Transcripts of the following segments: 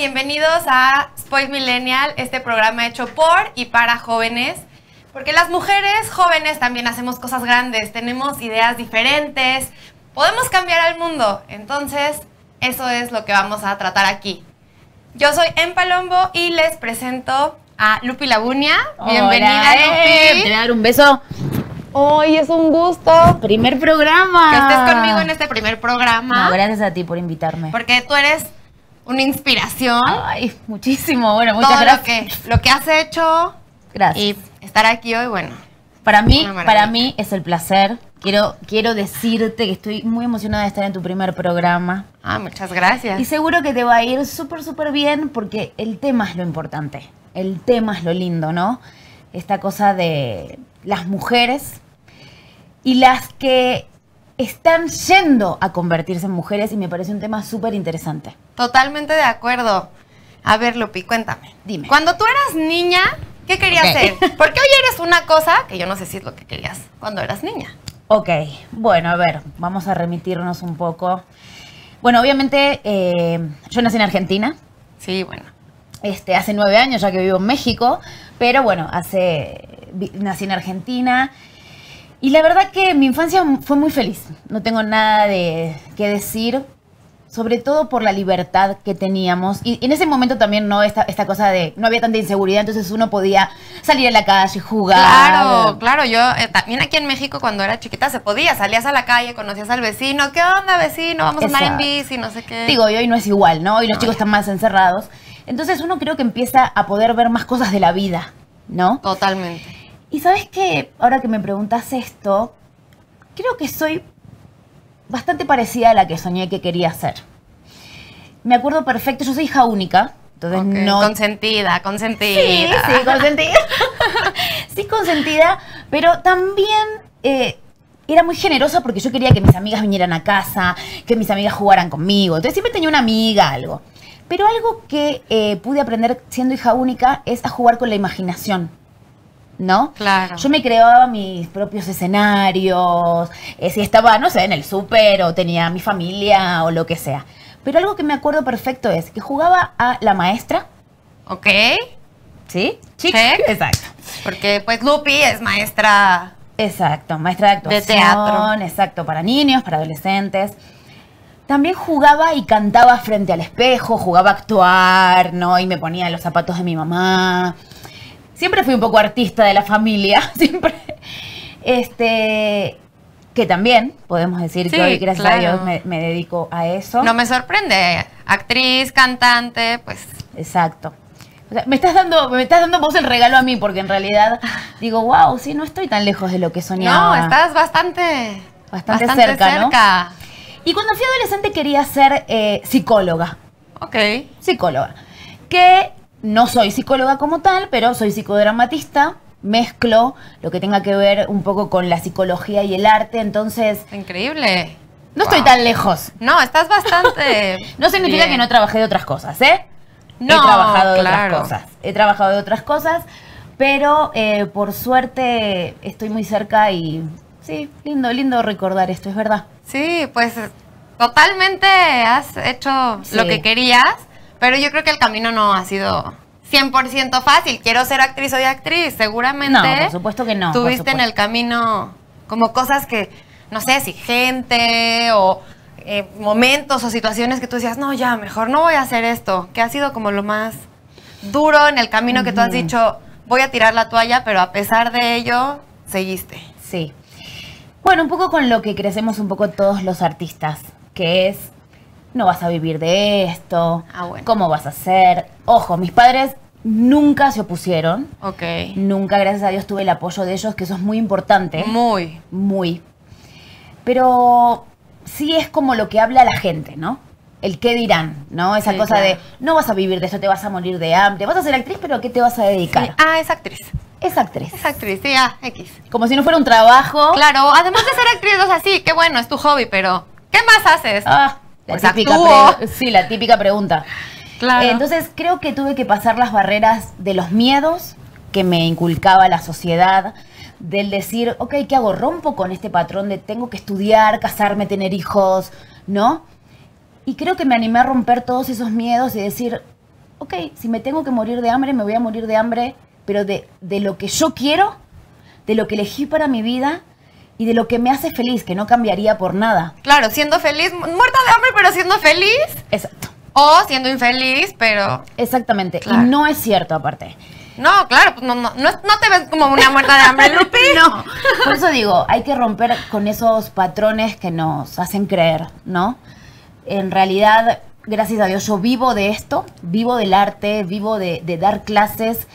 Bienvenidos a Spoil Millennial, este programa hecho por y para jóvenes. Porque las mujeres jóvenes también hacemos cosas grandes, tenemos ideas diferentes, podemos cambiar al mundo. Entonces, eso es lo que vamos a tratar aquí. Yo soy En Palombo y les presento a Lupi Labunia. Bienvenida, eh, Lupi. Te voy a dar un beso. Hoy es un gusto Primer programa. que estés conmigo en este primer programa. No, gracias a ti por invitarme. Porque tú eres una inspiración. Ay, muchísimo. Bueno, muchas todo lo gracias. que, lo que has hecho Gracias. y estar aquí hoy, bueno. para mí, para mí es el placer. Quiero, quiero decirte que estoy muy emocionada de estar en tu primer programa. Ah, muchas gracias. Y seguro que te va a ir súper, súper bien porque el tema es lo importante. El tema es lo lindo, ¿no? Esta cosa de las mujeres y las que están yendo a convertirse en mujeres y me parece un tema súper interesante. Totalmente de acuerdo. A ver, Lupi, cuéntame. Dime. Cuando tú eras niña, ¿qué querías Ok. ser? Porque hoy eres una cosa que yo no sé si es lo que querías cuando eras niña. Ok, bueno, a ver, vamos a remitirnos un poco. Bueno, obviamente eh, yo nací en Argentina, Sí, bueno. este, hace nueve años ya que vivo en México, pero bueno, hace, nací en Argentina. Y la verdad que mi infancia fue muy feliz, no tengo nada de que decir, sobre todo por la libertad que teníamos. Y en ese momento también no esta, esta cosa de, no había tanta inseguridad, entonces uno podía salir a la calle, jugar. Claro, claro. Yo eh, también aquí en México cuando era chiquita se podía. Salías a la calle, conocías al vecino. ¿Qué onda, vecino? Vamos a andar en bici, no sé qué. Digo, y hoy no es igual, ¿no? Hoy los No, chicos ya. están más encerrados. Entonces uno creo que empieza a poder ver más cosas de la vida, ¿no? Totalmente. Y sabes que ahora que me preguntas esto, creo que soy bastante parecida a la que soñé que quería ser. Me acuerdo perfecto, yo soy hija única, entonces no... Consentida, consentida. Sí, sí, consentida. sí, consentida, pero también eh, era muy generosa porque yo quería que mis amigas vinieran a casa, que mis amigas jugaran conmigo. Entonces siempre tenía una amiga, algo. Pero algo que eh, pude aprender siendo hija única es a jugar con la imaginación. ¿No? Claro. Yo me creaba mis propios escenarios, eh, si estaba, no sé, en el súper o tenía mi familia o lo que sea. Pero algo que me acuerdo perfecto es que jugaba a la maestra, Ok. ¿Sí? Check. Exacto. Porque pues Lupi es maestra. Exacto, maestra de actuación. teatro. Exacto, para niños, para adolescentes. También jugaba y cantaba frente al espejo, jugaba a actuar, ¿no? Y me ponía los zapatos de mi mamá. Siempre fui un poco artista de la familia, siempre. Este, que también podemos decir Sí, que hoy, gracias a. Dios, me, me dedico a eso. No me sorprende. Actriz, cantante, pues. Exacto. O sea, me estás dando, me estás dando vos el regalo a mí, porque en realidad digo, wow, sí, no estoy tan lejos de lo que soñaba. No, estás bastante. Bastante cerca, ¿no? Y cuando fui adolescente quería ser eh, psicóloga. Ok. Psicóloga. Que no soy psicóloga como tal, pero soy psicodramatista. Mezclo lo que tenga que ver un poco con la psicología y el arte. Entonces, Increíble. no estoy tan lejos. No, estás bastante. No significa bien. que no trabajé de otras cosas, ¿eh? No, He trabajado de claro. otras cosas. He trabajado de otras cosas, pero eh, por suerte estoy muy cerca y sí, lindo, lindo recordar esto, es verdad. Sí, pues totalmente has hecho Sí. lo que querías, pero yo creo que el camino no ha sido 100% fácil. Quiero ser actriz, soy actriz, seguramente. No, por supuesto que no, Tuviste en el camino como cosas que, no sé, si gente o eh, momentos o situaciones que tú decías, no, ya, mejor no voy a hacer esto, que ha sido como lo más duro en el camino que tú has dicho, voy a tirar la toalla, pero a pesar de ello, seguiste. Sí. Bueno, un poco con lo que crecemos un poco todos los artistas, que es, no vas a vivir de esto, Ah, bueno. cómo vas a hacer. Ojo, mis padres nunca se opusieron, Ok. nunca, gracias a Dios, tuve el apoyo de ellos, que eso es muy importante. Muy. Muy. Pero sí es como lo que habla la gente, ¿no? El qué dirán, ¿no? Esa Sí, cosa claro. de no vas a vivir de esto, te vas a morir de hambre, vas a ser actriz, pero ¿a qué te vas a dedicar? Sí. Ah, es actriz. Es actriz. Es actriz, sí, ah, X. Como si no fuera un trabajo. Claro, además de ser actriz, o sea, sí, qué bueno, es tu hobby, pero ¿qué más haces? Ah, la típica pre- sí, la típica pregunta. Claro. Eh, Entonces creo que tuve que pasar las barreras de los miedos que me inculcaba la sociedad, del decir, ok, ¿qué hago? Rompo con este patrón de tengo que estudiar, casarme, tener hijos, ¿no? Y creo que me animé a romper todos esos miedos y decir, ok, si me tengo que morir de hambre, me voy a morir de hambre, pero de, de lo que yo quiero, de lo que elegí para mi vida y de lo que me hace feliz, que no cambiaría por nada. Claro, siendo feliz, muerta de hambre, pero siendo feliz. Exacto. O siendo infeliz, pero. Exactamente. Claro. Y no es cierto aparte. No, claro, pues no, no, no, no te ves como una muerta de hambre, Lupi. No, por eso digo, hay que romper con esos patrones que nos hacen creer, ¿no? En realidad, gracias a Dios, yo vivo de esto, vivo del arte, vivo de, de dar clases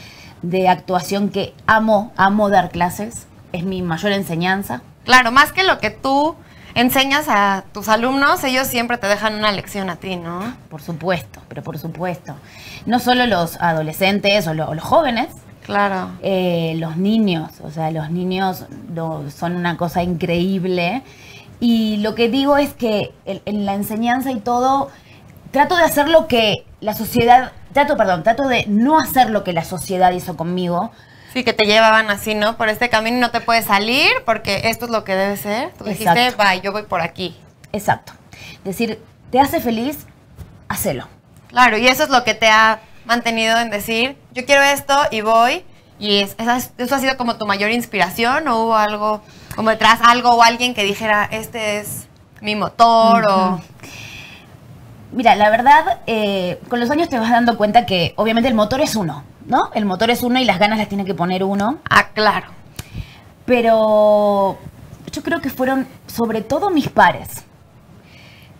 de actuación que amo, amo dar clases, es mi mayor enseñanza. Claro, más que lo que tú enseñas a tus alumnos, ellos siempre te dejan una lección a ti, ¿no? Por supuesto, pero por supuesto. No solo los adolescentes o lo- los jóvenes, Claro. eh, los niños, o sea, los niños lo- son una cosa increíble. Y lo que digo es que en, en la enseñanza y todo, trato de hacer lo que la sociedad, trato, perdón, trato de no hacer lo que la sociedad hizo conmigo. Sí, que te llevaban así, ¿no? Por este camino y no te puedes salir porque esto es lo que debe ser. Tú dijiste, bye, yo voy por aquí. Exacto. Decir, ¿te hace feliz? Hacelo. Claro, y eso es lo que te ha mantenido en decir, yo quiero esto y voy. Y es- eso ha sido como tu mayor inspiración o hubo algo como detrás, algo o alguien que dijera, este es mi motor o... Mira, la verdad, eh, con los años te vas dando cuenta que obviamente el motor es uno, ¿no? El motor es uno y las ganas las tiene que poner uno. Ah, claro. Pero yo creo que fueron sobre todo mis pares.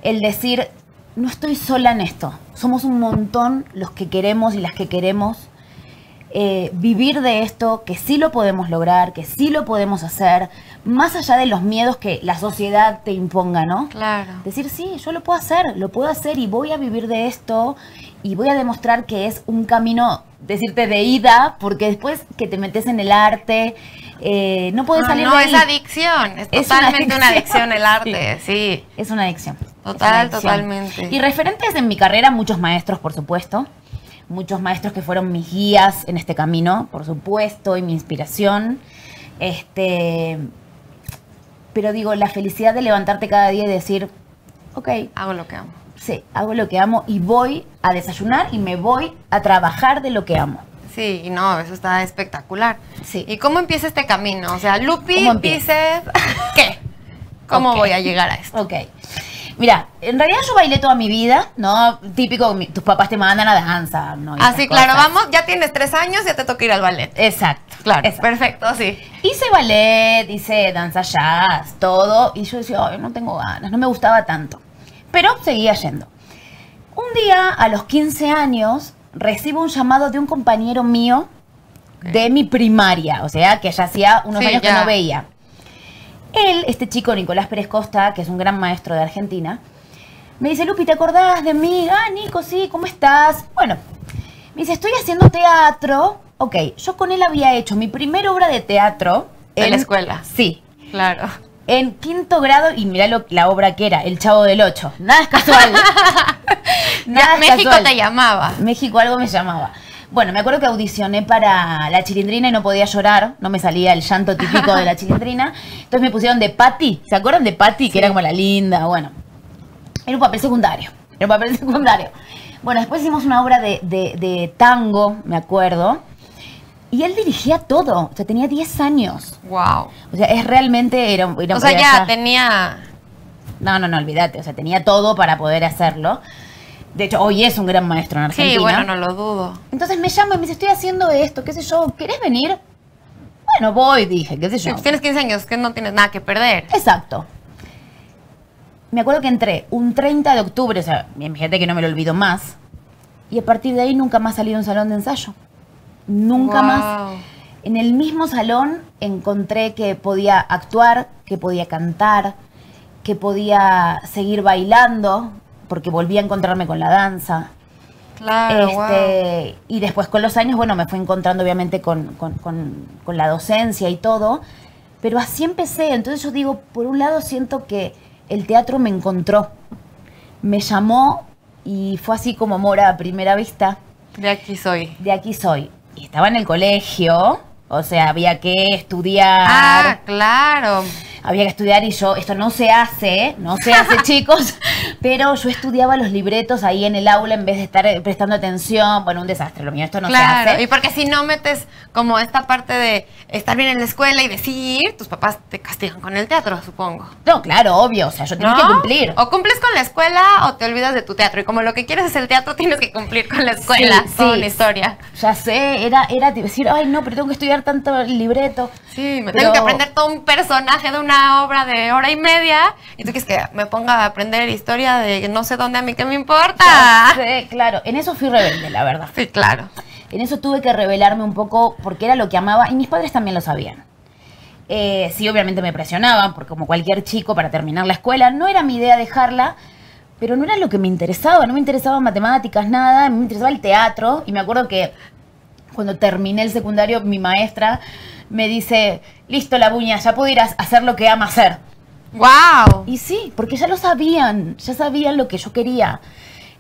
El decir, no estoy sola en esto. Somos un montón los que queremos y las que queremos eh, vivir de esto, que sí lo podemos lograr, que sí lo podemos hacer, más allá de los miedos que la sociedad te imponga, ¿no? Claro. Decir, sí, yo lo puedo hacer, lo puedo hacer y voy a vivir de esto y voy a demostrar que es un camino, decirte, de ida, porque después que te metes en el arte, eh, no puedes Ah, salir no, de es ahí. adicción, es, Es una totalmente una adicción. adicción el arte, sí. Es una adicción. Total, Es una adicción. totalmente. Y referentes en mi carrera, muchos maestros, por supuesto. Muchos maestros que fueron mis guías en este camino, por supuesto, y mi inspiración. Este. Pero digo, la felicidad de levantarte cada día y decir, ok, Hago lo que amo. Sí, hago lo que amo y voy a desayunar y me voy a trabajar de lo que amo. Sí, y no, eso está espectacular. Sí. ¿Y cómo empieza este camino? O sea, Lupi ¿Cómo empieza? dice, ¿qué? ¿Cómo voy a llegar a esto? Ok. Mira, en realidad yo bailé toda mi vida, ¿no? Típico, mi- tus papás te mandan a danza, ¿no? Así, esas claro, cosas. vamos, ya tienes tres años, ya te toca ir al ballet. Exacto. Claro, exacto. perfecto, sí. Hice ballet, hice danza jazz, todo, y yo decía, ay, no tengo ganas, no me gustaba tanto. Pero seguía yendo. Un día, a los 15 años, recibo un llamado de un compañero mío de mi primaria, o sea, que ya hacía unos Sí, años ya. que no veía. Él, este chico Nicolás Pérez Costa, que es un gran maestro de Argentina, me dice, Lupi, ¿te acordás de mí? Ah, Nico, sí, ¿cómo estás? Bueno, me dice, estoy haciendo teatro. Ok, yo con él había hecho mi primera obra de teatro. En la escuela. Sí. Claro. En quinto grado, y mirá lo, la obra que era, El Chavo del Ocho. Nada es casual. Nada es México casual. te llamaba. México algo me llamaba. Bueno, me acuerdo que audicioné para la chilindrina y no podía llorar, no me salía el llanto típico de la chilindrina. Entonces me pusieron de Patty, ¿se acuerdan de Patty? Que era como la linda, bueno. Era un papel secundario, era un papel secundario. Bueno, después hicimos una obra de, de- de tango, me acuerdo, y él dirigía todo, o sea, tenía 10 años. Wow. O sea, es realmente, era, era O sea, ya tenía. No, no, no, olvídate, o sea, tenía todo para poder hacerlo. De hecho, hoy es un gran maestro en Argentina. Sí, bueno, no lo dudo. Entonces me llama y me dice, estoy haciendo esto, qué sé yo, ¿querés venir? Bueno, voy, dije, qué sé yo. tienes 15 años, que no tienes nada que perder. Exacto. Me acuerdo que entré un 30 de octubre, o sea, fíjate que no me lo olvido más. Y a partir de ahí nunca más salí de un salón de ensayo. Nunca Wow. más. En el mismo salón encontré que podía actuar, que podía cantar, que podía seguir bailando, porque volví a encontrarme con la danza. Claro, wow. Este, Y después con los años, bueno, me fui encontrando obviamente con, con- con- con la docencia y todo, pero así empecé. Entonces yo digo, por un lado siento que el teatro me encontró, me llamó y fue así como Mora a primera vista, De aquí soy. de aquí soy. Y estaba en el colegio, o sea, había que estudiar. Ah, claro. Había que estudiar y yo, esto no se hace, no se hace chicos, pero yo estudiaba los libretos ahí en el aula en vez de estar eh, prestando atención. Bueno, un desastre, lo mío, esto no claro, se hace. y porque si no metes como esta parte de estar bien en la escuela y decir, tus papás te castigan con el teatro, supongo. No, claro, obvio, o sea, yo tengo ¿No? que cumplir. O cumples con la escuela o te olvidas de tu teatro. Y como lo que quieres es el teatro, tienes que cumplir con la escuela. Sí, toda sí. una historia. Ya sé, era, era decir, ay, no, pero tengo que estudiar tanto el libreto. Sí, me Pero- tengo que aprender todo un personaje de una obra de hora y media. Y tú quieres que me ponga a aprender historia de no sé dónde a mí qué me importa. Sé, claro, en eso fui rebelde, la verdad. Sí, claro. En eso tuve que revelarme un poco porque era lo que amaba y mis padres también lo sabían. Eh, sí, obviamente me presionaban, porque como cualquier chico para terminar la escuela, no era mi idea dejarla, pero no era lo que me interesaba, no me interesaban matemáticas, nada, me interesaba el teatro y me acuerdo que cuando terminé el secundario mi maestra me dice, listo la buña, ya puedo ir a hacer lo que ama hacer. ¡Wow! Y sí, porque ya lo sabían, ya sabían lo que yo quería.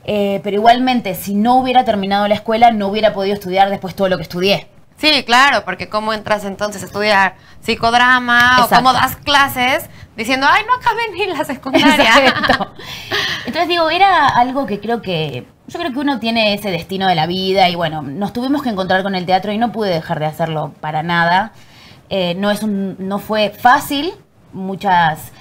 Eh, pero igualmente, si no hubiera terminado la escuela, no hubiera podido estudiar después todo lo que estudié. Sí, claro, porque cómo entras entonces a estudiar psicodrama Exacto. o cómo das clases diciendo, ay, no acabé ni la secundaria. Exacto. Entonces digo, era algo que creo que, yo creo que uno tiene ese destino de la vida y bueno, nos tuvimos que encontrar con el teatro y no pude dejar de hacerlo para nada. Eh, no, es un, no fue fácil, muchas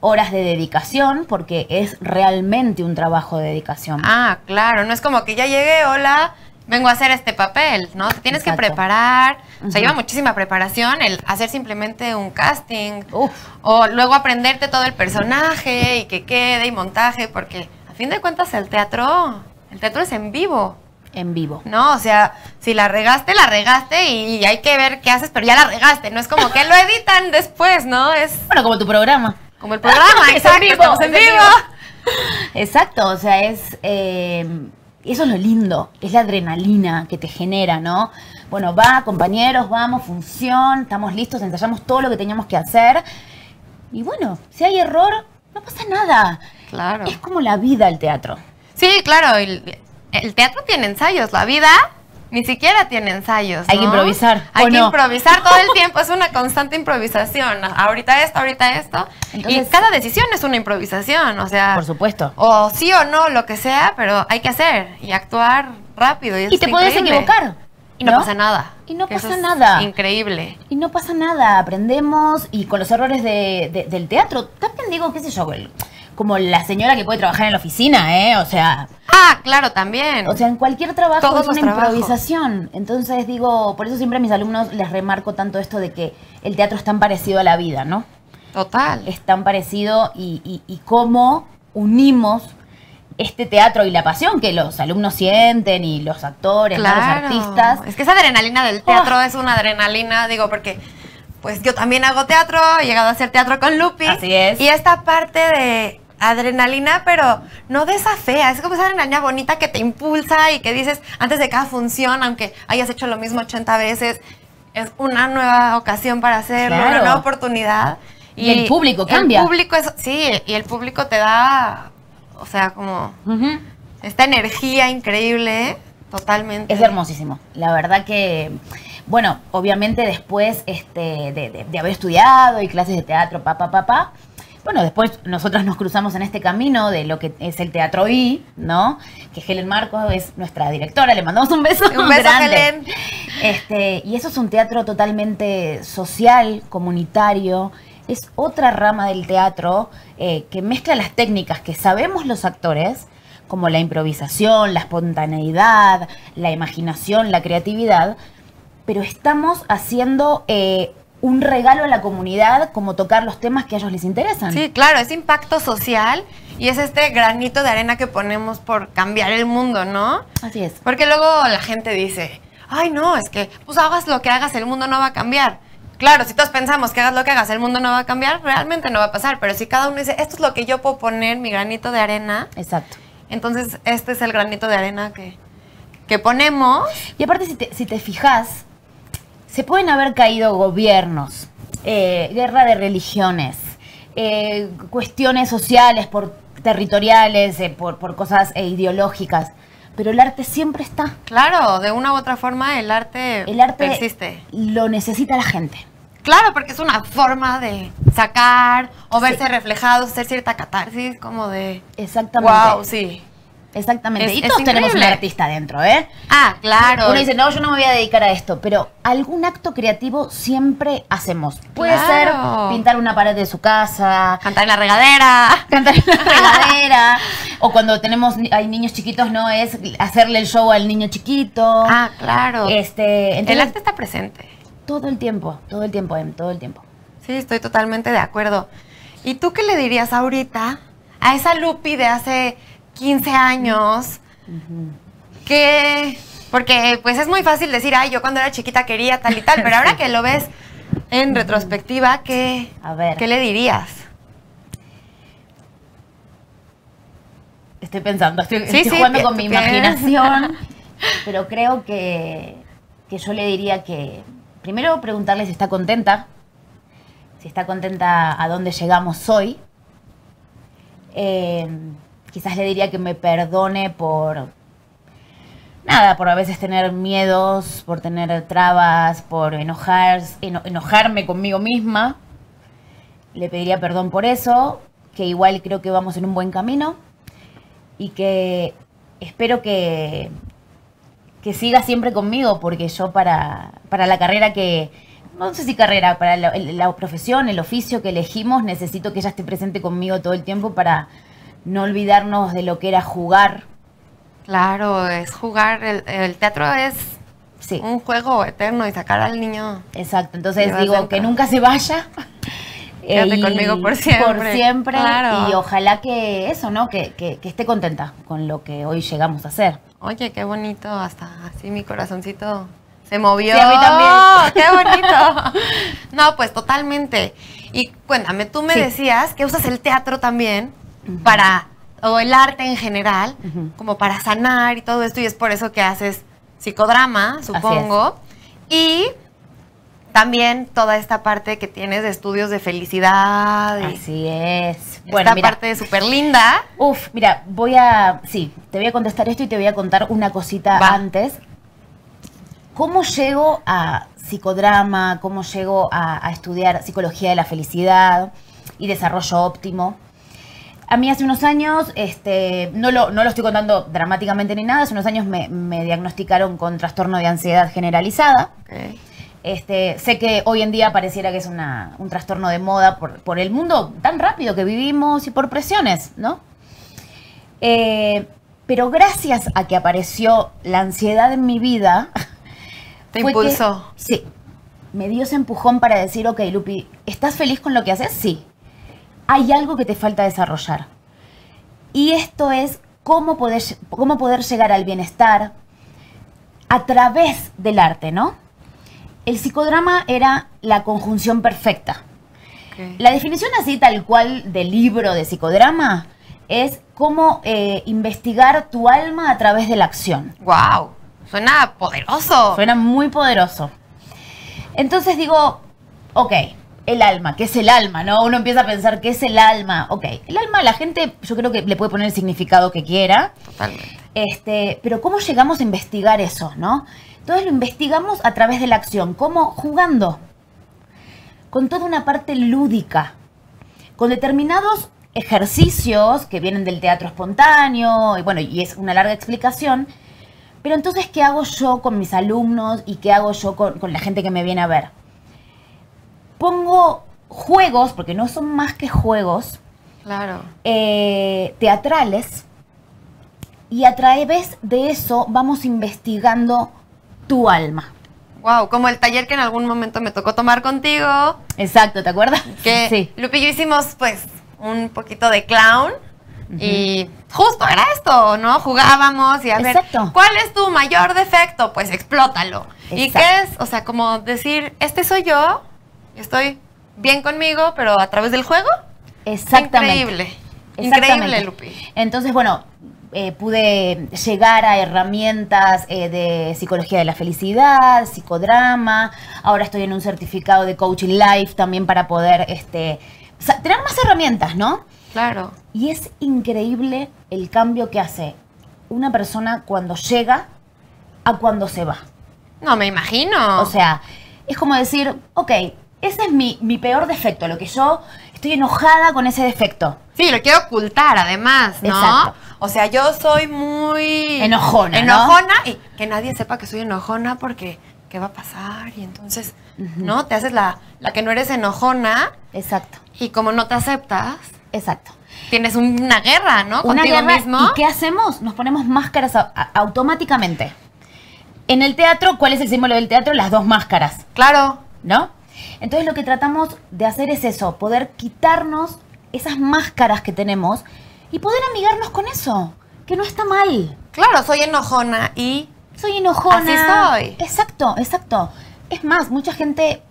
horas de dedicación, porque es realmente un trabajo de dedicación. Ah, claro, no es como que ya llegué, hola, vengo a hacer este papel, ¿no? Te tienes que preparar, o sea, lleva muchísima preparación el hacer simplemente un casting, Uf. o luego aprenderte todo el personaje y que quede y montaje, porque a fin de cuentas el teatro, el teatro es en vivo. En vivo. No, o sea, si la regaste, la regaste y hay que ver qué haces, pero ya la regaste. No es como que lo editan después, ¿no? Es Bueno, como tu programa. Como el programa, Es en exacto, vivo, estamos en vivo. vivo. Exacto, o sea, es. eh, eso es lo lindo, es la adrenalina que te genera, ¿no? Bueno, va, compañeros, vamos, función, estamos listos, ensayamos todo lo que teníamos que hacer. Y bueno, si hay error, no pasa nada. Claro. Es como la vida el teatro. Sí, claro, el, el teatro tiene ensayos, la vida ni siquiera tiene ensayos. Hay que ¿no? improvisar, Hay ¿o que no? improvisar todo el tiempo, es una constante improvisación. Ahorita esto, ahorita esto. Entonces- y cada decisión es una improvisación, o sea. Por supuesto. O sí o no, lo que sea, pero hay que hacer y actuar rápido. Y, te es puedes equivocar. Y no, pasa nada. Y no pasa es nada. Increíble. Y no pasa nada, aprendemos y con los errores de- de- del teatro, también digo, qué sé yo, el- como la señora que puede trabajar en la oficina, ¿eh? O sea, Ah, claro, también. o sea, en cualquier trabajo Todos es una trabajos. improvisación. Entonces digo, por eso siempre a mis alumnos les remarco tanto esto de que el teatro es tan parecido a la vida, ¿no? Total. Es tan parecido y, y, y cómo unimos este teatro y la pasión que los alumnos sienten y los actores, ¿no? los artistas. Es que esa adrenalina del teatro Oh. es una adrenalina, digo, porque pues yo también hago teatro, he llegado a hacer teatro con Lupi. Así es. Y esta parte de adrenalina, pero no de esa fea, es como esa adrenalina bonita que te impulsa y que dices antes de cada función, aunque hayas hecho lo mismo 80 veces, es una nueva ocasión para hacerlo, Claro. una nueva oportunidad. Y el público cambia. El público es, sí, y el público te da, o sea, como esta energía increíble, totalmente. Es hermosísimo. La verdad que, bueno, obviamente después este, de, de- de haber estudiado y clases de teatro, pa, pa, pa, pa, bueno, después nosotras nos cruzamos en este camino de lo que es el Teatro I, ¿no? Que Helen Marcos es nuestra directora, le mandamos un beso. Un beso, grande. Helen. Este, y eso es un teatro totalmente social, comunitario. Es otra rama del teatro eh, que mezcla las técnicas que sabemos los actores, como la improvisación, la espontaneidad, la imaginación, la creatividad, pero estamos haciendo eh, un regalo a la comunidad como tocar los temas que a ellos les interesan. Sí, claro, es impacto social y es este granito de arena que ponemos por cambiar el mundo, ¿no? Así es. Porque luego la gente dice, ay no, es que pues hagas lo que hagas, el mundo no va a cambiar. Claro, si todos pensamos que hagas lo que hagas, el mundo no va a cambiar, realmente no va a pasar. Pero si cada uno dice, esto es lo que yo puedo poner, mi granito de arena, Exacto. entonces este es el granito de arena que, que ponemos. Y aparte, si te, si te fijas, se pueden haber caído gobiernos, eh, guerra de religiones, eh, cuestiones sociales, por territoriales, eh, por, por cosas ideológicas, pero el arte siempre está. Claro, de una u otra forma el arte, El arte persiste. lo necesita la gente. Claro, porque es una forma de sacar o verse reflejados, hacer cierta catarsis, como de... Exactamente. Wow, sí. Exactamente. Es- y todos tenemos un artista dentro, ¿eh? Ah, claro. Uno dice, no, yo no me voy a dedicar a esto, pero algún acto creativo siempre hacemos. Puede Claro. ser pintar una pared de su casa, Cantar en la regadera. cantar en la regadera, o cuando tenemos hay niños chiquitos, no es hacerle el show al niño chiquito. Ah, claro. Este, el arte está presente. todo el tiempo, todo el tiempo, Em, todo el tiempo. Sí, estoy totalmente de acuerdo. ¿Y tú qué le dirías ahorita a esa Lupi de hace 15 años? Que, porque pues es muy fácil decir, ay, yo cuando era chiquita quería tal y tal, pero ahora que lo ves en retrospectiva, ¿qué, A ver. ¿qué le dirías? Estoy pensando, estoy, Sí, estoy sí, jugando con mi imaginación, pero creo que, que yo le diría que primero preguntarle si está contenta, si está contenta a dónde llegamos hoy. Eh, quizás le diría que me perdone por nada, por a veces tener miedos, por tener trabas, por enojar, eno- enojarme conmigo misma. Le pediría perdón por eso, que igual creo que vamos en un buen camino y que espero que, que siga siempre conmigo, porque yo para, para la carrera que, no sé si carrera, para la profesión, el oficio que elegimos, necesito que ella esté presente conmigo todo el tiempo para no olvidarnos de lo que era jugar. Claro, es jugar, el, el teatro es Sí, un juego eterno y sacar al niño. exacto. Entonces digo dentro. que nunca se vaya. Quédate y- conmigo por siempre. Por siempre. Claro. Y ojalá que eso, ¿no? Que, que- que esté contenta con lo que hoy llegamos a hacer. Oye, qué bonito, hasta así mi corazoncito se movió. Sí, a mí también. ¡Qué bonito! No, pues totalmente. Y cuéntame, tú me Sí. decías que usas el teatro también Para, o el arte en general, como para sanar y todo esto, y es por eso que haces psicodrama, supongo. Y también toda esta parte que tienes de estudios de felicidad. y Así es. esta Bueno, mira. parte súper linda. Uf, mira, voy a. Sí, te voy a contestar esto y te voy a contar una cosita Va. antes. ¿Cómo llego a psicodrama? ¿Cómo llego a, a estudiar psicología de la felicidad y desarrollo óptimo? A mí hace unos años, este, no, lo, no lo estoy contando dramáticamente ni nada, hace unos años me, me diagnosticaron con trastorno de ansiedad generalizada. Este, sé que hoy en día pareciera que es una- un trastorno de moda por, por el mundo tan rápido que vivimos y por presiones, ¿no? Eh, pero gracias a que apareció la ansiedad en mi vida, Te que- impulsó. sí, me dio ese empujón para decir, ok, Lupi, ¿estás feliz con lo que haces? Sí. Hay algo que te falta desarrollar. Y esto es cómo poder, cómo poder llegar al bienestar a través del arte, ¿no? El psicodrama era la conjunción perfecta. La definición así tal cual del libro de psicodrama es cómo eh, investigar tu alma a través de la acción. Wow, suena poderoso. Suena muy poderoso. Entonces digo, ok, el alma, ¿qué es el alma? ¿No? Uno empieza a pensar, ¿qué es el alma? Ok, el alma la gente yo creo que le puede poner el significado que quiera, Totalmente. este, pero ¿cómo llegamos a investigar eso, no? Entonces lo investigamos a través de la acción, ¿cómo? Jugando, con toda una parte lúdica, con determinados ejercicios que vienen del teatro espontáneo, y bueno, y es una larga explicación, pero entonces, ¿qué hago yo con mis alumnos y qué hago yo con, con la gente que me viene a ver? Pongo juegos, porque no son más que juegos, Claro. eh, teatrales y a través de eso vamos investigando tu alma. Wow, como el taller que en algún momento me tocó tomar contigo, Exacto, ¿te acuerdas? que sí. Lupi y yo hicimos pues un poquito de clown y justo era esto, ¿no? Jugábamos y a ver, Exacto. ¿cuál es tu mayor defecto? Pues explótalo. ¿Y Exacto. qué es? O sea, como decir, este soy yo, estoy bien conmigo, pero a través del juego. Exactamente. Increíble. Exactamente. Increíble, Lupi. Entonces, bueno, eh, pude llegar a herramientas eh, de psicología de la felicidad, psicodrama. Ahora estoy en un certificado de coaching life también para poder este, tener más herramientas, ¿no? Claro. Y es increíble el cambio que hace una persona cuando llega a cuando se va. No, me imagino. O sea, es como decir, ok, ese es mi, mi peor defecto, lo que yo estoy enojada con ese defecto. Sí, lo quiero ocultar además, ¿no? Exacto. O sea, yo soy muy... Enojona, ¿no? Enojona y que nadie sepa que soy enojona porque ¿qué va a pasar? Y entonces, ¿no? Te haces la, la que no eres enojona Exacto, y como no te aceptas, exacto. tienes una guerra, ¿no? Una Contigo guerra, mismo. ¿Y qué hacemos? Nos ponemos máscaras a- a- automáticamente. En el teatro, ¿cuál es el símbolo del teatro? Las dos máscaras. Claro. ¿no? Entonces lo que tratamos de hacer es eso, poder quitarnos esas máscaras que tenemos y poder amigarnos con eso, que no está mal. Claro, soy enojona y... Soy enojona. Así soy. Exacto, exacto. Es más, mucha gente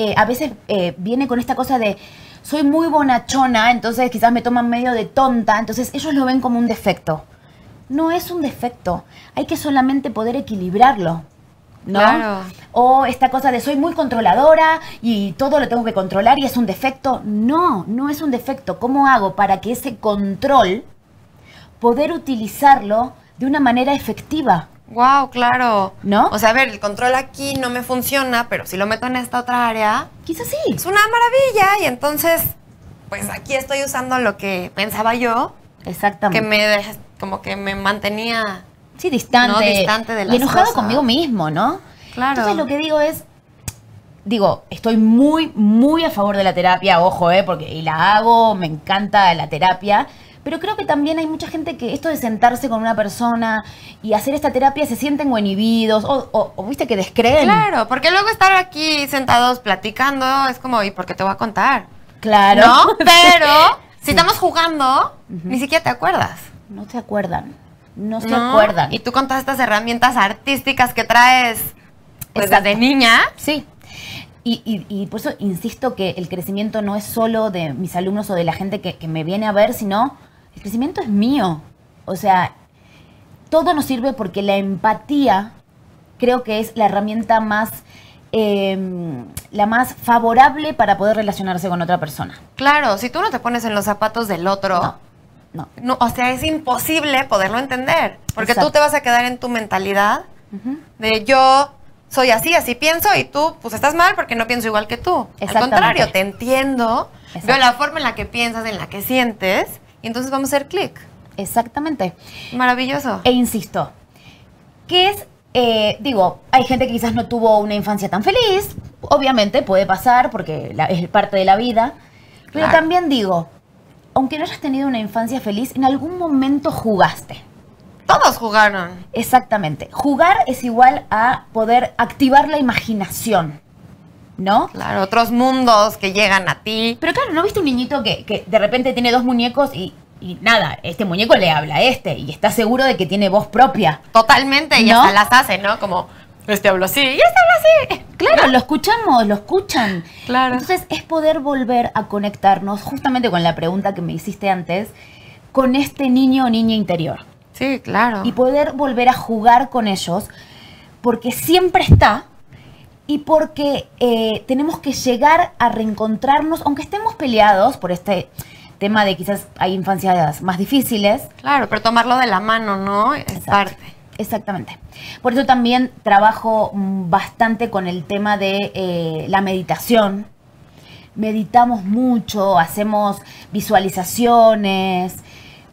eh, a veces eh, viene con esta cosa de soy muy bonachona, entonces quizás me toman medio de tonta, entonces ellos lo ven como un defecto. No es un defecto, hay que solamente poder equilibrarlo. ¿No? Claro. O esta cosa de soy muy controladora y todo lo tengo que controlar y es un defecto. No, no es un defecto. ¿Cómo hago para que ese control poder utilizarlo de una manera efectiva? Wow, claro. ¿No? O sea, a ver, el control aquí no me funciona, pero si lo meto en esta otra área, Quizás sí. es una maravilla. Y entonces, pues aquí estoy usando lo que pensaba yo, que Exactamente. me dej- como que me mantenía. Sí, distante. No, distante de y las enojado cosas. conmigo mismo, ¿no? Claro. Entonces lo que digo es, digo, estoy muy, muy a favor de la terapia, ojo, ¿eh? Porque y la hago, me encanta la terapia. Pero creo que también hay mucha gente que esto de sentarse con una persona y hacer esta terapia se sienten o inhibidos o, o- o, viste que descreen. Claro, porque luego estar aquí sentados platicando es como, ¿y por qué te voy a contar? Claro. ¿No? Pero si estamos jugando, ni siquiera te acuerdas. No se acuerdan. No se ¿no? acuerdan. Y tú con todas estas herramientas artísticas que traes pues, desde niña. Sí. Y, y- y por eso insisto que el crecimiento no es solo de mis alumnos o de la gente que, que me viene a ver, sino el crecimiento es mío. O sea, todo nos sirve porque la empatía creo que es la herramienta más, eh, la más favorable para poder relacionarse con otra persona. Claro, si tú no te pones en los zapatos del otro, No, no. no, o sea, es imposible poderlo entender. Porque tú te vas a quedar en tu mentalidad de yo soy así, así pienso, y tú, pues estás mal porque no pienso igual que tú. Al contrario, te entiendo, veo la forma en la que piensas, en la que sientes, y entonces vamos a hacer clic. Exactamente. Maravilloso. E insisto, que es, eh, digo, hay gente que quizás no tuvo una infancia tan feliz, obviamente puede pasar porque la- es parte de la vida, pero Claro. también digo, aunque no hayas tenido una infancia feliz, en algún momento jugaste. Todos jugaron. Exactamente. Jugar es igual a poder activar la imaginación, ¿no? Claro, otros mundos que llegan a ti. Pero claro, ¿no viste un niñito que, que de repente tiene dos muñecos y, y nada, este muñeco le habla a este y está seguro de que tiene voz propia? Totalmente, y ¿No? hasta las hace, ¿no? Como, este hablo así, y este habla así. Claro, lo escuchamos, lo escuchan. Claro. Entonces es poder volver a conectarnos justamente con la pregunta que me hiciste antes, con este niño o niña interior. Sí, claro. Y poder volver a jugar con ellos, porque siempre está y porque eh, tenemos que llegar a reencontrarnos, aunque estemos peleados por este tema de quizás hay infancias más difíciles, Claro, pero tomarlo de la mano, ¿no? Es Exacto. parte. Exactamente. Por eso también trabajo mm, bastante con el tema de eh, la meditación. Meditamos mucho, hacemos visualizaciones,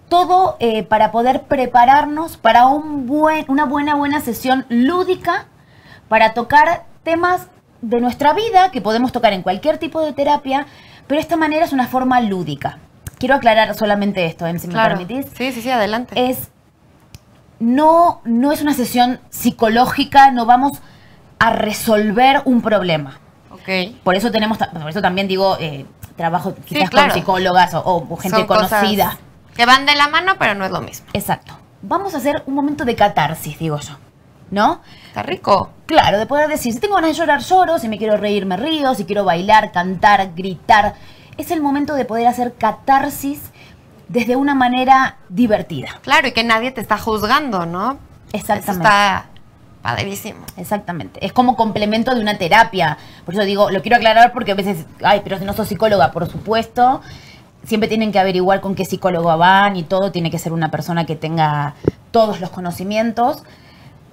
todo eh, para poder prepararnos para un buen, una buena, buena sesión lúdica para tocar temas de nuestra vida que podemos tocar en cualquier tipo de terapia, pero esta manera es una forma lúdica. Quiero aclarar solamente esto, Em, si Claro. me permitís Sí, sí, sí, adelante. es no, no es una sesión psicológica, no vamos a resolver un problema. ok. Por eso tenemos, por eso también digo, eh, trabajo quizás claro. con psicólogas o, o gente Son conocida. Que van de la mano, pero no es lo mismo. Exacto. Vamos a hacer un momento de catarsis, digo yo. ¿No? Está rico. Claro, de poder decir, si tengo ganas de llorar, lloro, si me quiero reír, me río, si quiero bailar, cantar, gritar. Es el momento de poder hacer catarsis desde una manera divertida. Claro, y que nadie te está juzgando, ¿no? Exactamente. Eso está padrísimo. Exactamente. Es como complemento de una terapia. Por eso digo, lo quiero aclarar porque a veces, ay, pero si no sos psicóloga, por supuesto. Siempre tienen que averiguar con qué psicólogo van y todo. Tiene que ser una persona que tenga todos los conocimientos.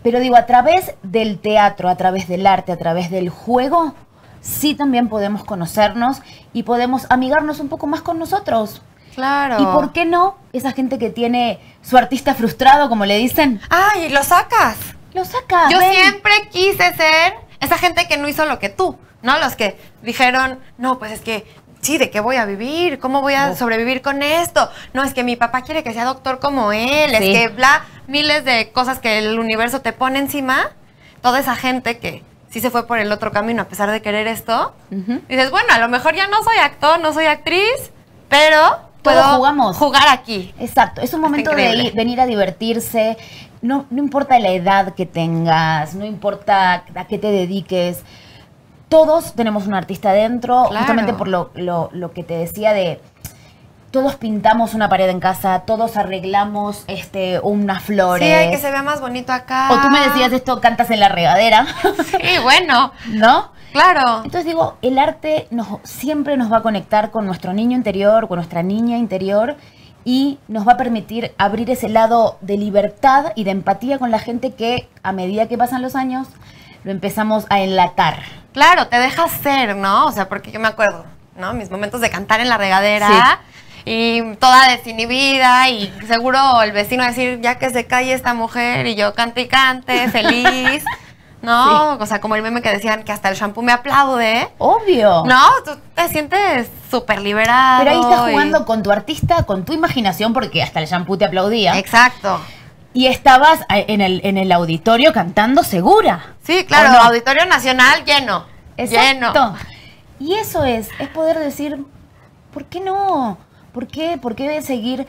Pero digo, a través del teatro, a través del arte, a través del juego, sí también podemos conocernos y podemos amigarnos un poco más con nosotros. Claro. ¿Y por qué no esa gente que tiene su artista frustrado, como le dicen? ¡Ay, lo sacas! Lo saca. Yo ven. siempre quise ser esa gente que no hizo lo que tú, ¿no? Los que dijeron, no, pues es que, sí, ¿de qué voy a vivir? ¿Cómo voy a sobrevivir con esto? No, es que mi papá quiere que sea doctor como él, Sí. es que bla, miles de cosas que el universo te pone encima. Toda esa gente que sí se fue por el otro camino a pesar de querer esto. Dices, bueno, a lo mejor ya no soy actor, no soy actriz, pero Todos puedo jugamos. jugar aquí. Exacto, es un momento de ir- venir a divertirse. No, no importa la edad que tengas, no importa a qué te dediques. Todos tenemos un artista dentro, Claro. justamente por lo, lo- lo que te decía de todos pintamos una pared en casa, todos arreglamos este unas flores. Sí, hay que se vea más bonito acá. O tú me decías esto, cantas en la regadera, Sí, bueno, ¿no? Claro. Entonces digo, el arte nos, siempre nos va a conectar con nuestro niño interior, con nuestra niña interior y nos va a permitir abrir ese lado de libertad y de empatía con la gente que a medida que pasan los años lo empezamos a enlatar. Claro, te dejas ser, ¿no? O sea, porque yo me acuerdo, ¿no? Mis momentos de cantar en la regadera y toda desinhibida y seguro el vecino decir, ya que se calle esta mujer y yo cante y cante, feliz, ¿no? O sea, como el meme que decían que hasta el shampoo me aplaude. Obvio. No, tú te sientes súper liberado. Pero ahí estás y- jugando con tu artista, con tu imaginación, porque hasta el shampoo te aplaudía. Exacto. Y estabas eh, en el, en el auditorio cantando segura. Sí, claro, ¿O no? Auditorio Nacional lleno. Exacto. Lleno. Y eso es, es poder decir, ¿por qué no? ¿Por qué? ¿Por qué seguir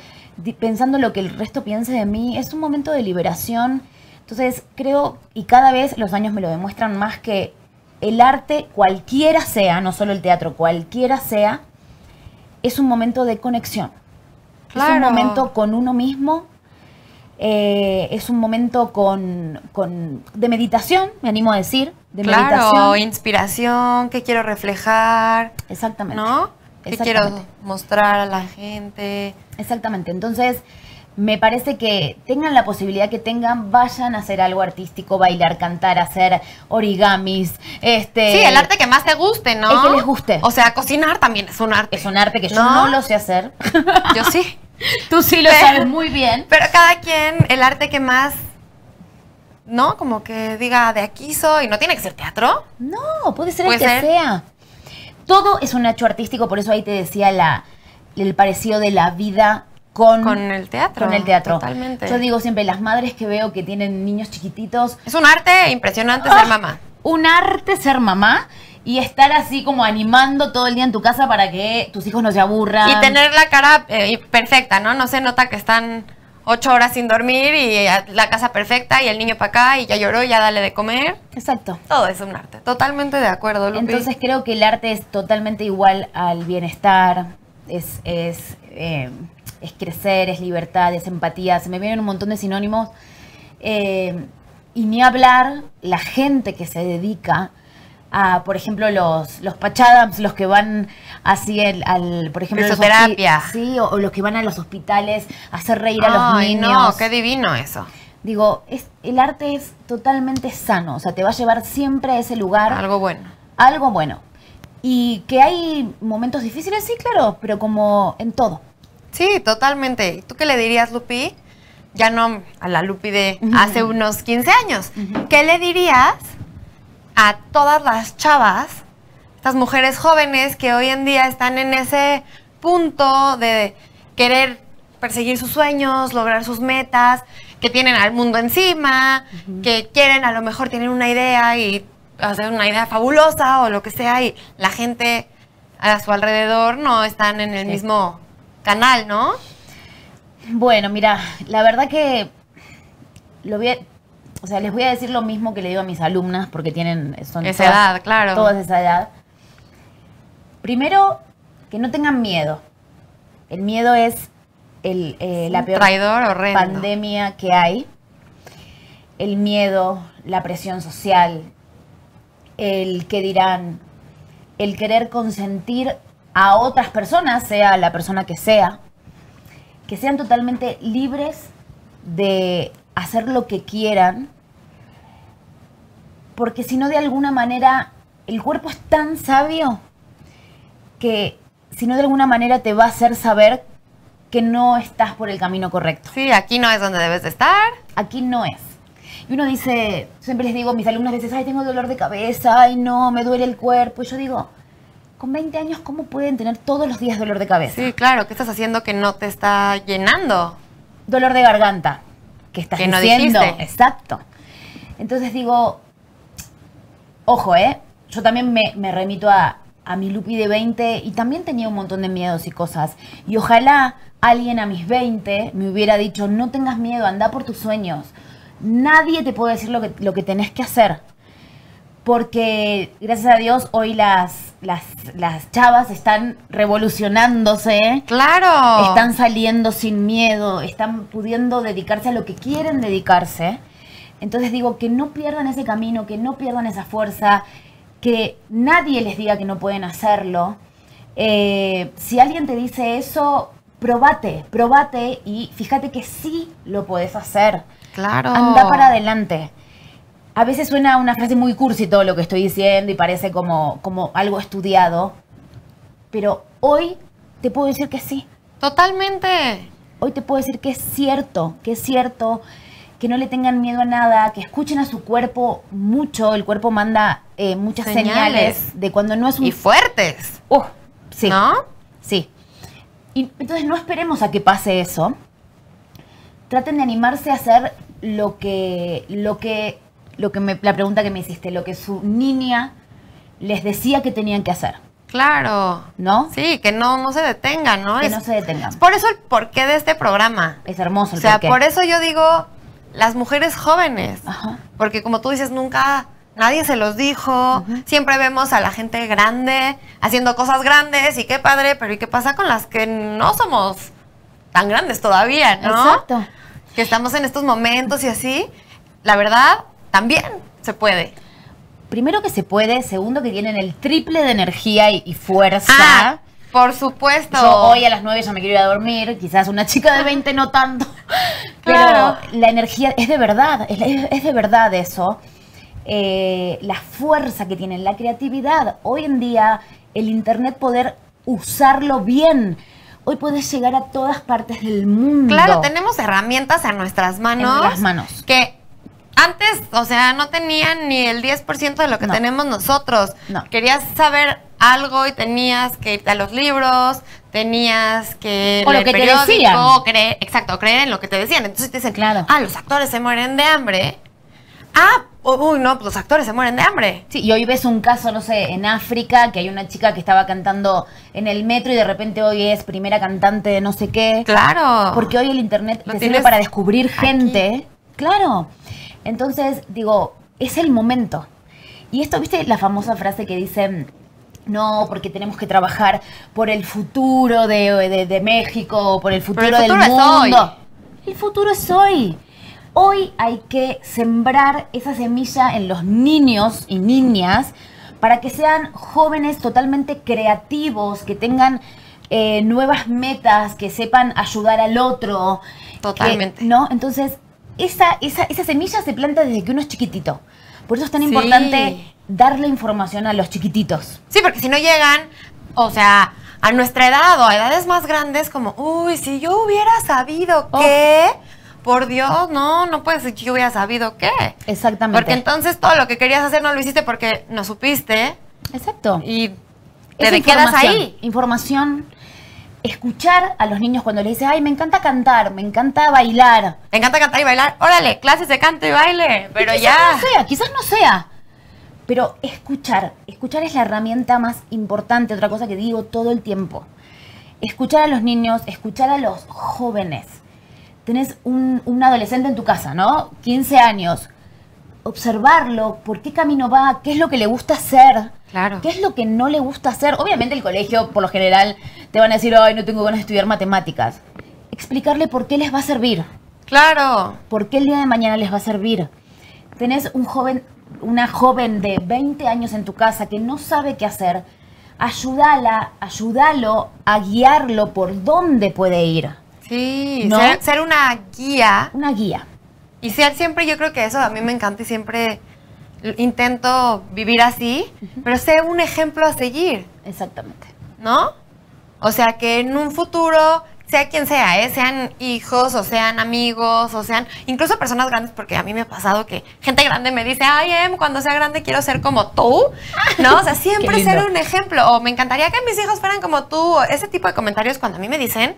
pensando lo que el resto piense de mí? Es un momento de liberación. Entonces creo, y cada vez los años me lo demuestran más, que el arte, cualquiera sea, no solo el teatro, cualquiera sea, es un momento de conexión. Es un Claro. momento con uno mismo. eh, es un momento con, con- de meditación, me animo a decir, de Claro, meditación. inspiración, qué quiero reflejar, Exactamente. ¿no? ¿Qué quiero mostrar a la gente? Exactamente. Entonces, me parece que tengan la posibilidad que tengan, vayan a hacer algo artístico, bailar, cantar, hacer origamis, este Sí, el arte que más te guste, ¿no? El que les guste. O sea, cocinar también es un arte. es un arte que yo ¿No? no lo sé hacer. Yo sí. Tú sí lo Pero- sabes muy bien. Pero cada quien, el arte que más, ¿no? Como que diga, de aquí soy. No tiene que ser teatro. No, puede ser Puede el que ser. sea. Todo es un hecho artístico, por eso ahí te decía la, el parecido de la vida con, Con el teatro. con el teatro. Totalmente. Yo digo siempre, las madres que veo que tienen niños chiquititos, Es un arte impresionante ¡Ah! ser mamá. un arte ser mamá y estar así como animando todo el día en tu casa para que tus hijos no se aburran. Y tener la cara eh, perfecta, ¿no? No se nota que están ocho horas sin dormir y la casa perfecta y el niño para acá y ya lloró y ya dale de comer. Exacto. Todo es un arte. Totalmente de acuerdo, Lupi. Entonces creo que el arte es totalmente igual al bienestar, es, es, eh, es crecer, es libertad, es empatía. Se me vienen un montón de sinónimos. Eh, y ni hablar la gente que se dedica a, por ejemplo, los, los pachadams, los que van así el- al, por ejemplo, hospi- Sí, o, o los que van a los hospitales a hacer reír a los niños. no, qué divino eso. Digo, es, el arte es totalmente sano, o sea, te va a llevar siempre a ese lugar Algo bueno. algo bueno. Y que hay momentos difíciles, sí, claro, pero como en todo. Sí, totalmente. ¿Y tú qué le dirías, Lupi? Ya no a la Lupi de hace unos 15 años. ¿Qué le dirías a todas las chavas, estas mujeres jóvenes que hoy en día están en ese punto de querer perseguir sus sueños, lograr sus metas, que tienen al mundo encima, que quieren a lo mejor tienen una idea y hacer una idea fabulosa o lo que sea y la gente a su alrededor no están en el Sí. mismo canal, ¿no? Bueno, mira, la verdad que lo voy a- o sea, les voy a decir lo mismo que le digo a mis alumnas porque tienen son Esa todas- edad, claro. Todas esa edad. Primero, que no tengan miedo. El miedo es el, eh, la peor pandemia que hay. El miedo, la presión social, el que dirán, el querer consentir a otras personas, sea la persona que sea, que sean totalmente libres de hacer lo que quieran, porque si no de alguna manera el cuerpo es tan sabio que si no de alguna manera te va a hacer saber que no estás por el camino correcto. Sí, aquí no es donde debes de estar. Aquí no es. Y uno dice, siempre les digo a mis alumnos a veces, ay, tengo dolor de cabeza, ay, no, me duele el cuerpo. Y yo digo, con 20 años, ¿cómo pueden tener todos los días dolor de cabeza? Sí, claro, ¿qué estás haciendo que no te está llenando? Dolor de garganta, que estás Que no diciendo. dijiste. Exacto. Entonces digo, ojo, ¿eh? Yo también me, me remito a, a mi Lupi de 20 y también tenía un montón de miedos y cosas. Y ojalá alguien a mis 20 me hubiera dicho, no tengas miedo, anda por tus sueños. Nadie te puede decir lo que, lo que tenés que hacer. Porque gracias a Dios hoy las, las, las chavas están revolucionándose. Claro. Están saliendo sin miedo, están pudiendo dedicarse a lo que quieren dedicarse. Entonces digo que no pierdan ese camino, que no pierdan esa fuerza, que nadie les diga que no pueden hacerlo. Eh, si alguien te dice eso, probate, probate y fíjate que sí lo puedes hacer. Claro. Anda para adelante. A veces suena una frase muy cursi todo lo que estoy diciendo y parece como, como algo estudiado, pero hoy te puedo decir que sí. Totalmente. Hoy te puedo decir que es cierto, que es cierto, que no le tengan miedo a nada, que escuchen a su cuerpo mucho. El cuerpo manda eh, muchas Señales. señales. de cuando no es un... Y fuertes. Uh, sí, ¿No? sí. Y entonces no esperemos a que pase eso. Traten de animarse a hacer lo que, lo que, lo que me, la pregunta que me hiciste, lo que su niña les decía que tenían que hacer, Claro. ¿no? Sí, que no, no se detengan, ¿no? Que Es- no se detengan. Por eso el porqué de este programa. Es hermoso O el sea, porqué. por eso yo digo las mujeres jóvenes. Ajá. Porque como tú dices, nunca nadie se los dijo. Siempre vemos a la gente grande haciendo cosas grandes y qué padre, pero ¿y qué pasa con las que no somos tan grandes todavía, no? Exacto. Que estamos en estos momentos y así. La verdad, también se puede. Primero que se puede, segundo que tienen el triple de energía y, y fuerza. Ah, por supuesto. Yo hoy a las 9 ya me quiero ir a dormir, quizás una chica de 20 no tanto. Pero Claro. la energía es de verdad, es, de verdad eso. Eh, la fuerza que tienen, la creatividad. Hoy en día el Internet poder usarlo bien. Hoy puedes llegar a todas partes del mundo. Claro, tenemos herramientas en nuestras manos. En las manos. Que antes, o sea, no tenían ni el 10% de lo que No. tenemos nosotros. No. Querías saber algo y tenías que irte a los libros, tenías que O lo que te decían. creer, exacto, creer en lo que te decían. Entonces te dicen, Claro. ah, los actores se mueren de hambre. Ah, uy, no, pues los actores se mueren de hambre. Sí, y hoy ves un caso, no sé, en África, que hay una chica que estaba cantando en el metro y de repente hoy es primera cantante de no sé qué. Claro. Porque hoy el internet Lo te sirve para descubrir aquí. gente. Claro. Entonces, digo, es el momento. Y esto, ¿viste la famosa frase que dicen, no, porque tenemos que trabajar por el futuro de, de- de México, por el futuro, el futuro del es hoy. mundo? El futuro es hoy. Hoy hay que sembrar esa semilla en los niños y niñas para que sean jóvenes totalmente creativos, que tengan eh, nuevas metas, que sepan ayudar al otro. Totalmente. que- ¿No? Entonces, esa, esa, esa semilla se planta desde que uno es chiquitito. Por eso es tan Sí. importante darle información a los chiquititos. Sí, porque si no llegan, o sea, a nuestra edad o a edades más grandes, como, uy, si yo hubiera sabido Oh. qué, por Dios, no, no puedes decir que yo hubiera sabido qué. Exactamente. Porque entonces todo lo que querías hacer no lo hiciste porque no supiste Exacto. y te de- quedas ahí. Información. Escuchar a los niños cuando les dice, ay, me encanta cantar, me encanta bailar. Me encanta cantar y bailar. Órale, clases de canto y baile. Pero quizás ya. no sea, quizás no sea. Pero escuchar, escuchar es la herramienta más importante, otra cosa que digo todo el tiempo. Escuchar a los niños, escuchar a los jóvenes. Tenés un, un adolescente en tu casa, ¿no? 15 años. Observarlo, por qué camino va, qué es lo que le gusta hacer. Claro. ¿Qué es lo que no le gusta hacer? Obviamente el colegio, por lo general, te van a decir, ay, no tengo ganas de estudiar matemáticas. Explicarle por qué les va a servir. Claro. ¿Por qué el día de mañana les va a servir? Tenés un joven, una joven de 20 años en tu casa que no sabe qué hacer. Ayúdala, ayúdalo a guiarlo por dónde puede ir. Sí, ¿No? ser, ser una guía. Una guía. Y ser siempre, yo creo que eso a mí me encanta y siempre intento vivir así, pero sé un ejemplo a seguir, Exactamente. ¿no? O sea, que en un futuro, sea quien sea, ¿eh? sean hijos o sean amigos o sean incluso personas grandes, porque a mí me ha pasado que gente grande me dice, ay, Em, cuando sea grande quiero ser como tú, ¿no? O sea, siempre ser un ejemplo. O me encantaría que mis hijos fueran como tú. o Ese tipo de comentarios cuando a mí me dicen,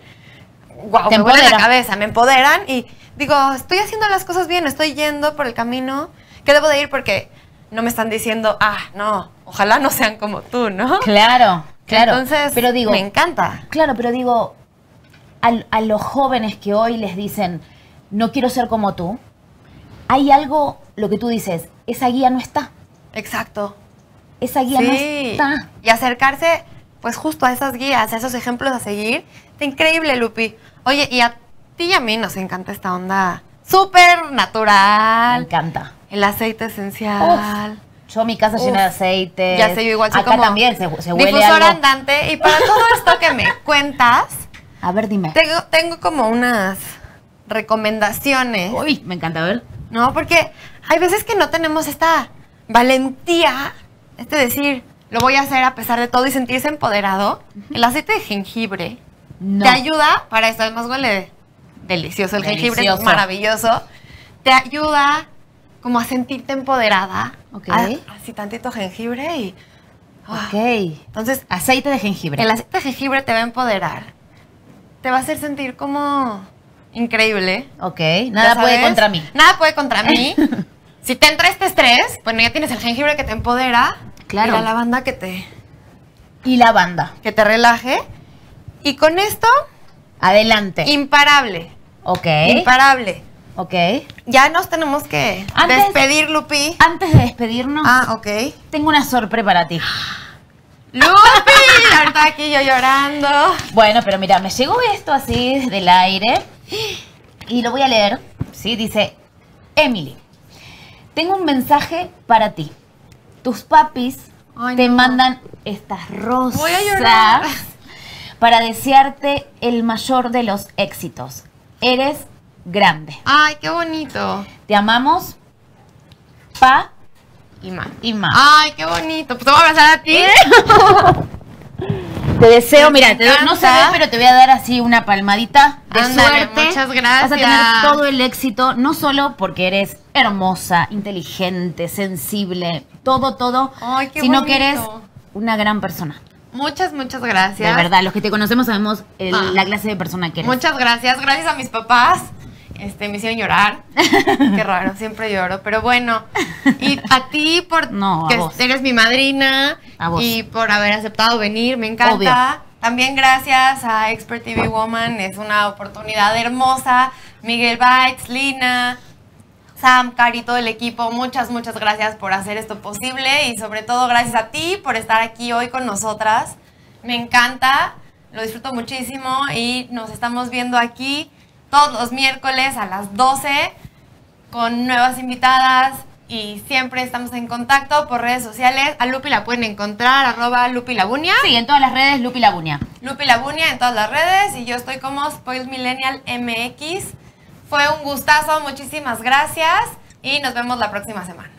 wow, Te me vuelan la cabeza, me empoderan y digo, estoy haciendo las cosas bien, estoy yendo por el camino que debo de ir porque no me están diciendo, ah, no, ojalá no sean como tú, ¿no? Claro, claro. Entonces, pero digo, me encanta. Claro, pero digo, al- a, los jóvenes que hoy les dicen, no quiero ser como tú, hay algo, lo que tú dices, esa guía no está. Exacto. Esa guía no está. Y acercarse, pues justo a esas guías, a esos ejemplos a seguir. Está increíble, Lupi. Oye, y a ti y a mí nos encanta esta onda súper Me natural. encanta. El aceite esencial. Uf, yo mi casa Uf. llena de aceite. Ya sé, yo igual soy Acá como también se, se huele difusor algo. andante. Y para todo esto que me cuentas, A ver, dime. tengo, tengo como unas recomendaciones. Uy, me encanta, ver. ¿no? Porque hay veces que no tenemos esta valentía, este decir, lo voy a hacer a pesar de todo y sentirse empoderado. El aceite de jengibre No. te ayuda para esto, además huele delicioso el jengibre, es maravilloso. Te ayuda como a sentirte empoderada. Ok. Ah, Así tantito jengibre y... ah. Ok. Entonces, Aceite de jengibre. el aceite de jengibre te va a empoderar. Te va a hacer sentir como increíble. Ok. ¿Ya Nada puede contra mí. Nada puede contra mí. si te entra este estrés, bueno, ya tienes el jengibre que te empodera. Claro. Y la lavanda que te, Y la banda. que te relaje. Y con esto, Adelante. imparable. Ok. Imparable. Ok. Ya nos tenemos que Antes- despedir, Lupi. Antes de despedirnos, Ah, ok. tengo una sorpresa para ti. Lupi, ahorita aquí yo llorando. Bueno, pero mira, me llegó esto así del aire y lo voy a leer. Sí, dice, Emily, tengo un mensaje para ti. Tus papis Ay, te no. mandan estas rosas Voy a llorar. para desearte el mayor de los éxitos. Eres grande. Ay, qué bonito. Te amamos, pa Y más. y ma. Ay, qué bonito. Pues te voy a abrazar a ti. Te deseo, Me mira, te doy- no se ve, encanta. pero te voy a dar así una palmadita de Ándale, suerte. muchas Vas a gracias. tener todo el éxito, no solo porque eres hermosa, inteligente, sensible, todo, todo, Ay, qué sino que eres una gran persona. Muchas, muchas gracias. De verdad, los que te conocemos sabemos el- Ah. la clase de persona que eres. Muchas gracias. Gracias a mis papás. Este, me hicieron llorar. Qué raro, siempre lloro. Pero bueno. Y a ti por No, que vos. eres mi madrina. A vos. Y por haber aceptado venir. Me encanta. Obvio. También gracias a Expert TV Woman. Es una oportunidad hermosa. Miguel Bites, Lina, Sam, Cari, todo el equipo, muchas, muchas gracias por hacer esto posible y sobre todo gracias a ti por estar aquí hoy con nosotras. Me encanta, lo disfruto muchísimo y nos estamos viendo aquí todos los miércoles a las 12 con nuevas invitadas y siempre estamos en contacto por redes sociales. A Lupi la pueden encontrar, arroba Lupi Labunia. Sí, en todas las redes, Lupi Lagunia. Lupi Labunia en todas las redes y yo estoy como Spoiled Millennial MX. Fue un gustazo, muchísimas gracias y nos vemos la próxima semana.